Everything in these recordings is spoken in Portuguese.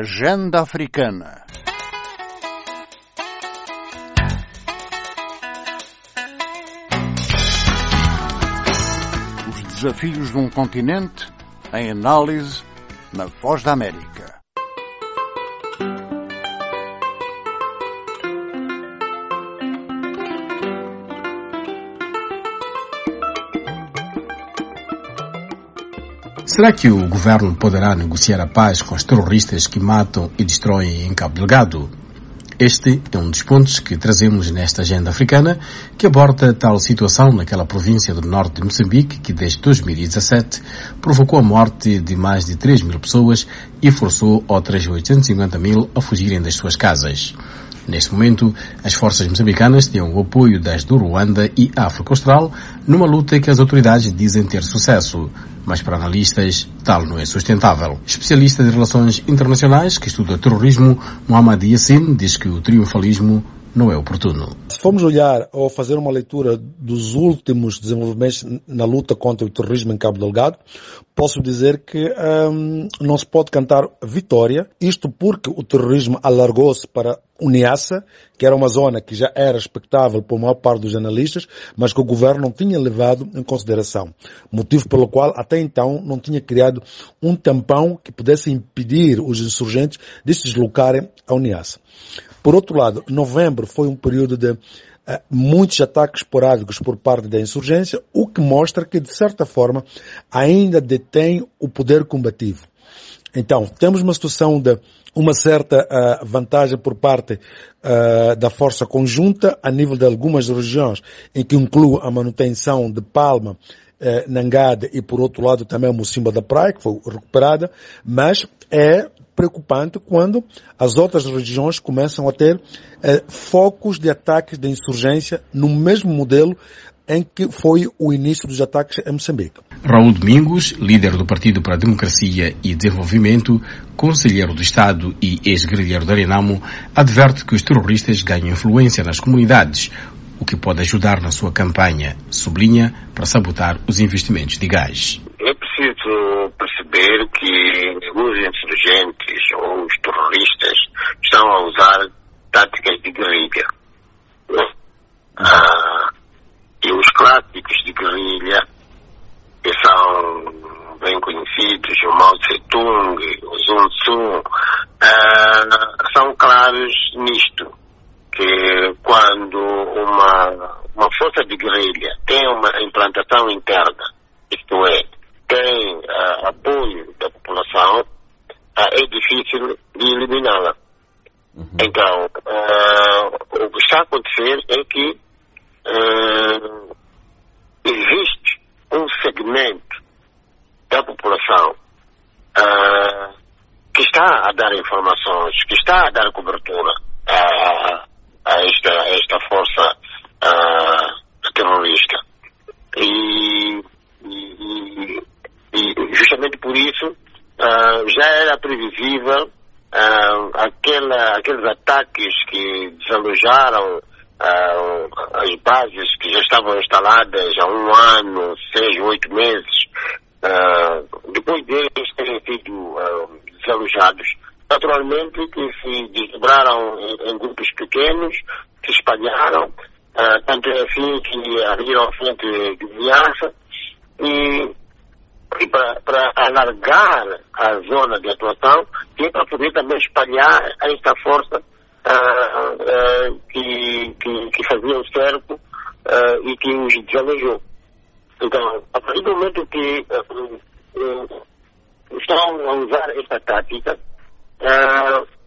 Agenda Africana. Os desafios de um continente em análise na Voz da América. Será que o governo poderá negociar a paz com os terroristas que matam e destroem em Cabo Delgado? Este é um dos pontos que trazemos nesta agenda africana que aborda tal situação naquela província do norte de Moçambique que desde 2017 provocou a morte de mais de 3 mil pessoas e forçou outras 850 mil a fugirem das suas casas. Neste momento, as forças moçambicanas têm o apoio das do Ruanda e África Austral numa luta que as autoridades dizem ter sucesso, mas para analistas tal não é sustentável. Especialista de relações internacionais que estuda terrorismo, Mohamed Yassin, diz que o triunfalismo não é oportuno. Se formos olhar ou fazer uma leitura dos últimos desenvolvimentos na luta contra o terrorismo em Cabo Delgado, posso dizer que hum, não se pode cantar vitória, isto porque o terrorismo alargou-se para Uniassa, que era uma zona que já era expectável por maior parte dos analistas, mas que o governo não tinha levado em consideração. Motivo pelo qual até então não tinha criado um tampão que pudesse impedir os insurgentes de se deslocarem a Uniassa. Por outro lado, novembro foi um período de uh, muitos ataques esporádicos por parte da insurgência, o que mostra que, de certa forma, ainda detém o poder combativo. Então, temos uma situação de uma certa uh, vantagem por parte uh, da força conjunta a nível de algumas regiões, em que inclui a manutenção de Palma, uh, Nangada e por outro lado também Mocimba da Praia, que foi recuperada, mas é preocupante quando as outras regiões começam a ter eh, focos de ataques de insurgência no mesmo modelo em que foi o início dos ataques em Moçambique. Raul Domingos, líder do Partido para a Democracia e Desenvolvimento, conselheiro do Estado e ex-guerrilheiro da Renamo, adverte que os terroristas ganham influência nas comunidades, o que pode ajudar na sua campanha, sublinha, para sabotar os investimentos de gás. É preciso perceber que os insurgentes ou os terroristas estão a usar táticas de guerrilha. Ah, e os clássicos de guerrilha, que são bem conhecidos, o Mao Tse Tung, o Sun Tzu, ah, são claros nisto, que quando uma, uma força de guerrilha tem uma implantação interna, isto é, tem uh, apoio da população, uh, é difícil de eliminá-la. Uhum. Então, uh, o que está a acontecer é que existe um segmento da população que está a dar informações, que está a dar cobertura a, a, esta, a esta força terrorista. E, e, e, justamente por isso uh, já era previsível uh, aquela, aqueles ataques que desalojaram uh, as bases que já estavam instaladas há um ano, seis, oito meses, depois deles terem sido desalojados. Naturalmente que se desdobraram em, em grupos pequenos, se espalharam, tanto é assim que abriram a frente de viaça e para alargar a zona de atuação e para poder também espalhar esta força uh, uh, que, que, que, fazia o cerco uh, e que os desalojou. Então, a partir do momento que estão a usar esta tática,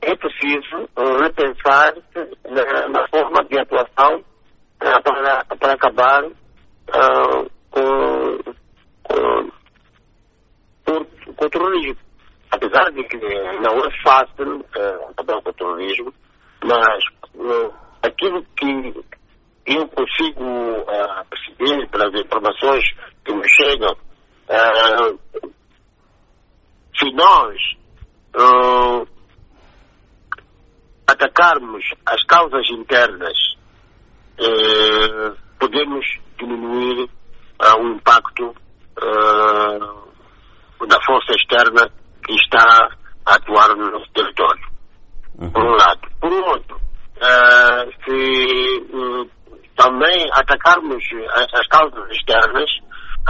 é preciso repensar na, na, forma de atuação para, para acabar com, com com o terrorismo. Apesar de que não é fácil uh, acabar com o terrorismo, mas uh, aquilo que eu consigo uh, perceber pelas informações que me chegam, uh, se nós uh, atacarmos as causas internas, podemos diminuir o impacto da força externa que está a atuar no nosso território. Uhum. Por um lado. Por outro, uh, se uh, também atacarmos as, as causas externas,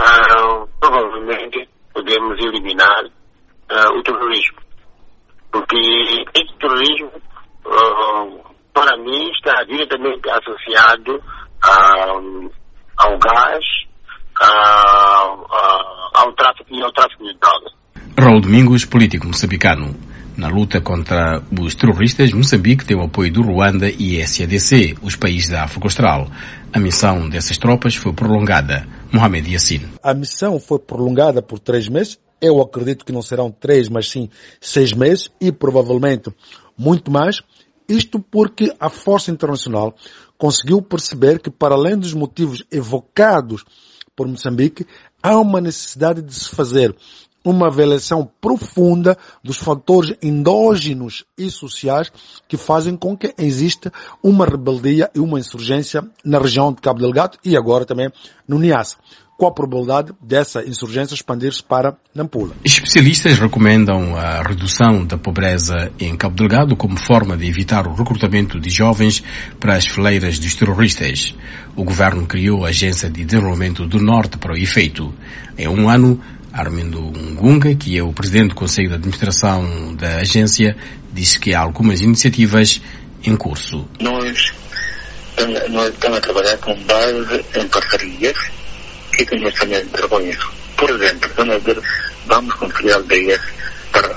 uh, provavelmente podemos eliminar o terrorismo. Porque esse terrorismo, para mim, está diretamente associado ao gás, ao tráfico e ao tráfico de drogas. Raul Domingos, político moçambicano. Na luta contra os terroristas, Moçambique tem o apoio do Ruanda e SADC, os países da África Austral. A missão dessas tropas foi prolongada. Mohamed Yassin. A missão foi prolongada por três meses. Eu acredito que não serão três, mas sim seis meses e provavelmente muito mais. Isto porque a Força Internacional conseguiu perceber que, para além dos motivos evocados por Moçambique, há uma necessidade de se fazer uma avaliação profunda dos fatores endógenos e sociais que fazem com que exista uma rebeldia e uma insurgência na região de Cabo Delgado e agora também no Niassa. Qual a probabilidade dessa insurgência expandir-se para Nampula? Especialistas recomendam a redução da pobreza em Cabo Delgado como forma de evitar o recrutamento de jovens para as fileiras dos terroristas. O governo criou a Agência de Desenvolvimento do Norte para o efeito. Em um ano, Armindo Ngunga, que é o presidente do Conselho de Administração da agência, disse que há algumas iniciativas em curso. Nós, nós estamos a trabalhar com base em parcerias que temos também trabalho Por exemplo, ver, vamos construir aldeias para,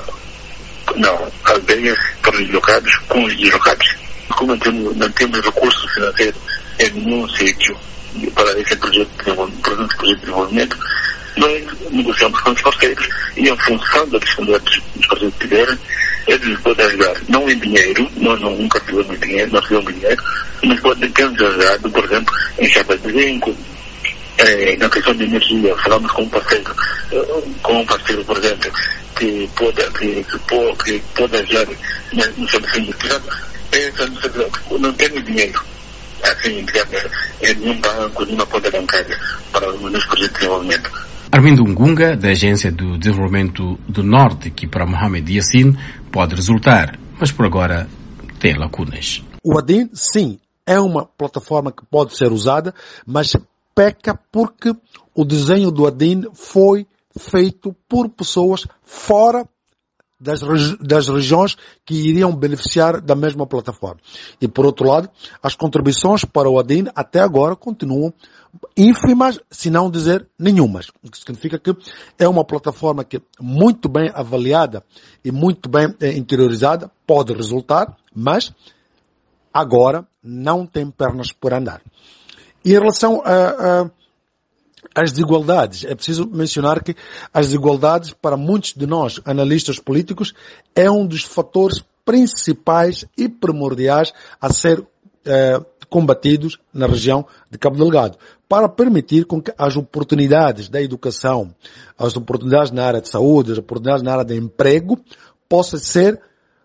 não, aldeias para os locados com os deslocados. Como não temos, não temos recursos financeiros em nenhum sítio para esse projeto de desenvolvimento, nós negociamos com os parceiros e em função da disponibilidade dos parceiros que tiverem, eles podem ajudar, não em dinheiro, nós não, nunca tivemos dinheiro, nós tivemos dinheiro, mas podem ter nos ajudado, por exemplo, em chapas de zinco, eh, na questão de energia, falamos com um parceiro, com um parceiro, por exemplo, que pode, que, que, pode, que pode ajudar no serviço industrial, não temos dinheiro assim, digamos, em nenhum banco, nenhuma conta bancária para os projetos de desenvolvimento. Armindo Ngunga, da Agência do Desenvolvimento do Norte, que para Mohamed Yassin pode resultar, mas por agora tem lacunas. O ADIN, sim, é uma plataforma que pode ser usada, mas peca porque o desenho do ADIN foi feito por pessoas fora das, das regiões que iriam beneficiar da mesma plataforma. E por outro lado, as contribuições para o ADIN até agora continuam ínfimas, se não dizer nenhumas. O que significa que é uma plataforma que muito bem avaliada e muito bem eh, interiorizada pode resultar, mas agora não tem pernas por andar. E em relação a, a desigualdades. É preciso mencionar que as desigualdades, para muitos de nós, analistas políticos, é um dos fatores principais e primordiais a ser eh, combatidos na região de Cabo Delgado, para permitir com que as oportunidades da educação, as oportunidades na área de saúde, as oportunidades na área de emprego, possam ser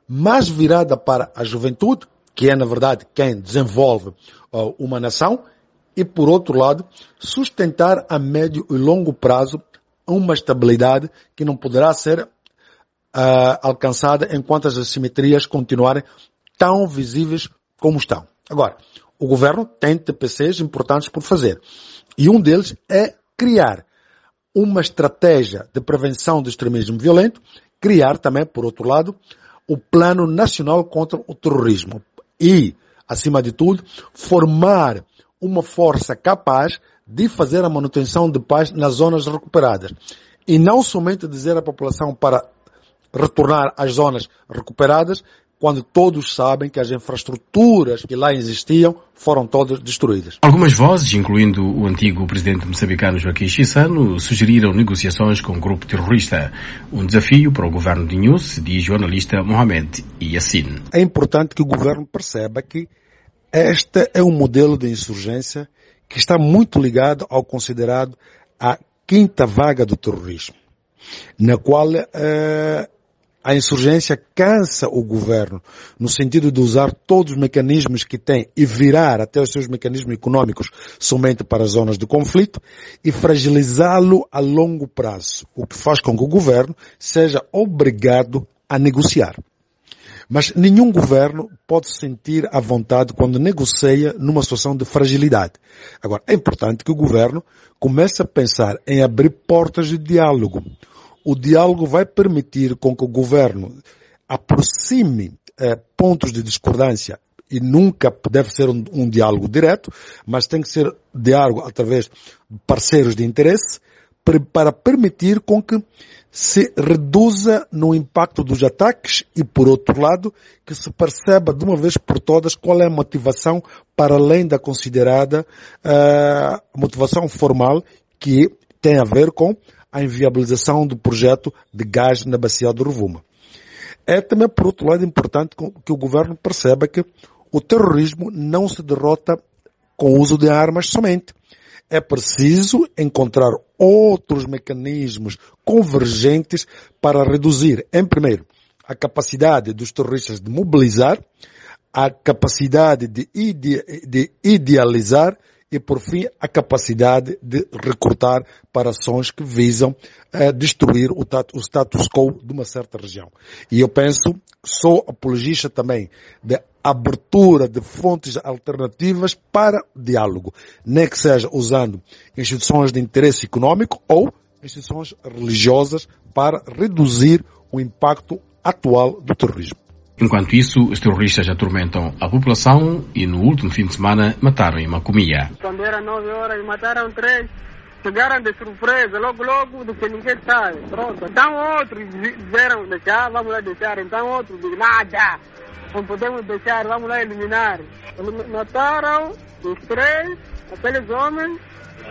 mais virada para a juventude, que é na verdade quem desenvolve uma nação, e por outro lado, sustentar a médio e longo prazo uma estabilidade que não poderá ser uh, alcançada enquanto as assimetrias continuarem tão visíveis como estão. Agora, o governo tem TPCs importantes por fazer. E um deles é criar uma estratégia de prevenção do extremismo violento, criar também, por outro lado, o Plano Nacional contra o Terrorismo. E, acima de tudo, formar uma força capaz de fazer a manutenção de paz nas zonas recuperadas. E não somente dizer à população para retornar às zonas recuperadas, quando todos sabem que as infraestruturas que lá existiam foram todas destruídas. Algumas vozes, incluindo o antigo presidente moçambicano Joaquim Chissano, sugeriram negociações com o grupo terrorista. Um desafio para o governo de News, diz o jornalista Mohamed Yassin. É importante que o governo perceba que este é um modelo de insurgência que está muito ligado ao considerado a quinta vaga do terrorismo, na qual uh, a insurgência cansa o governo no sentido de usar todos os mecanismos que tem e virar até os seus mecanismos econômicos somente para as zonas de conflito e fragilizá-lo a longo prazo, o que faz com que o governo seja obrigado a negociar. Mas nenhum governo pode se sentir à vontade quando negocia numa situação de fragilidade. Agora, é importante que o governo comece a pensar em abrir portas de diálogo. O diálogo vai permitir com que o governo aproxime eh, pontos de discordância e nunca deve ser um, um, diálogo direto, mas tem que ser diálogo através de parceiros de interesse para permitir com que se reduza no impacto dos ataques e, por outro lado, que se perceba de uma vez por todas qual é a motivação para além da considerada uh, motivação formal que tem a ver com a inviabilização do projeto de gás na bacia do Rovuma. É também, por outro lado, importante que o governo perceba que o terrorismo não se derrota com o uso de armas somente é preciso encontrar outros mecanismos convergentes para reduzir, em primeiro, a capacidade dos terroristas de mobilizar, a capacidade de, ide de idealizar e, por fim, a capacidade de recrutar para ações que visam uh, destruir o, o, status quo de uma certa região. E eu penso, sou apologista também de abertura de fontes alternativas para diálogo, nem que seja usando instituições de interesse econômico ou instituições religiosas para reduzir o impacto atual do terrorismo. Enquanto isso, os terroristas atormentam a população e no último fim de semana mataram em Macomia. Quando era nove horas, mataram três. Chegaram de surpresa, logo, logo, do que ninguém sabe. Pronto. Então outros disseram deixar, vamos lá deixar. Então outros dizem nada. Não podemos deixar, vamos lá eliminar. Mataram os três, aqueles homens,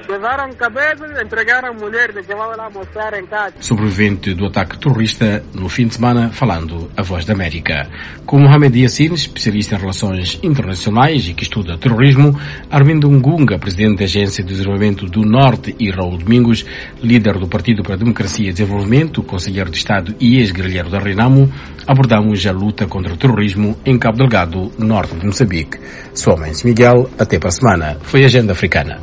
Levaram cabeças, entregaram mulher, deixavam lá mostrar em casa. Sobrevivente do ataque terrorista no fim de semana, falando a voz da América. Com Mohamed Yassin, especialista em relações internacionais e que estuda terrorismo, Armindo Ngunga, presidente da Agência de Desenvolvimento do Norte e Raul Domingos, líder do Partido para a Democracia e Desenvolvimento, conselheiro de Estado e ex-guerrilheiro da Renamo, abordamos a luta contra o terrorismo em Cabo Delgado, norte de Moçambique. Sou Miguel, até para a semana. Foi Agenda Africana.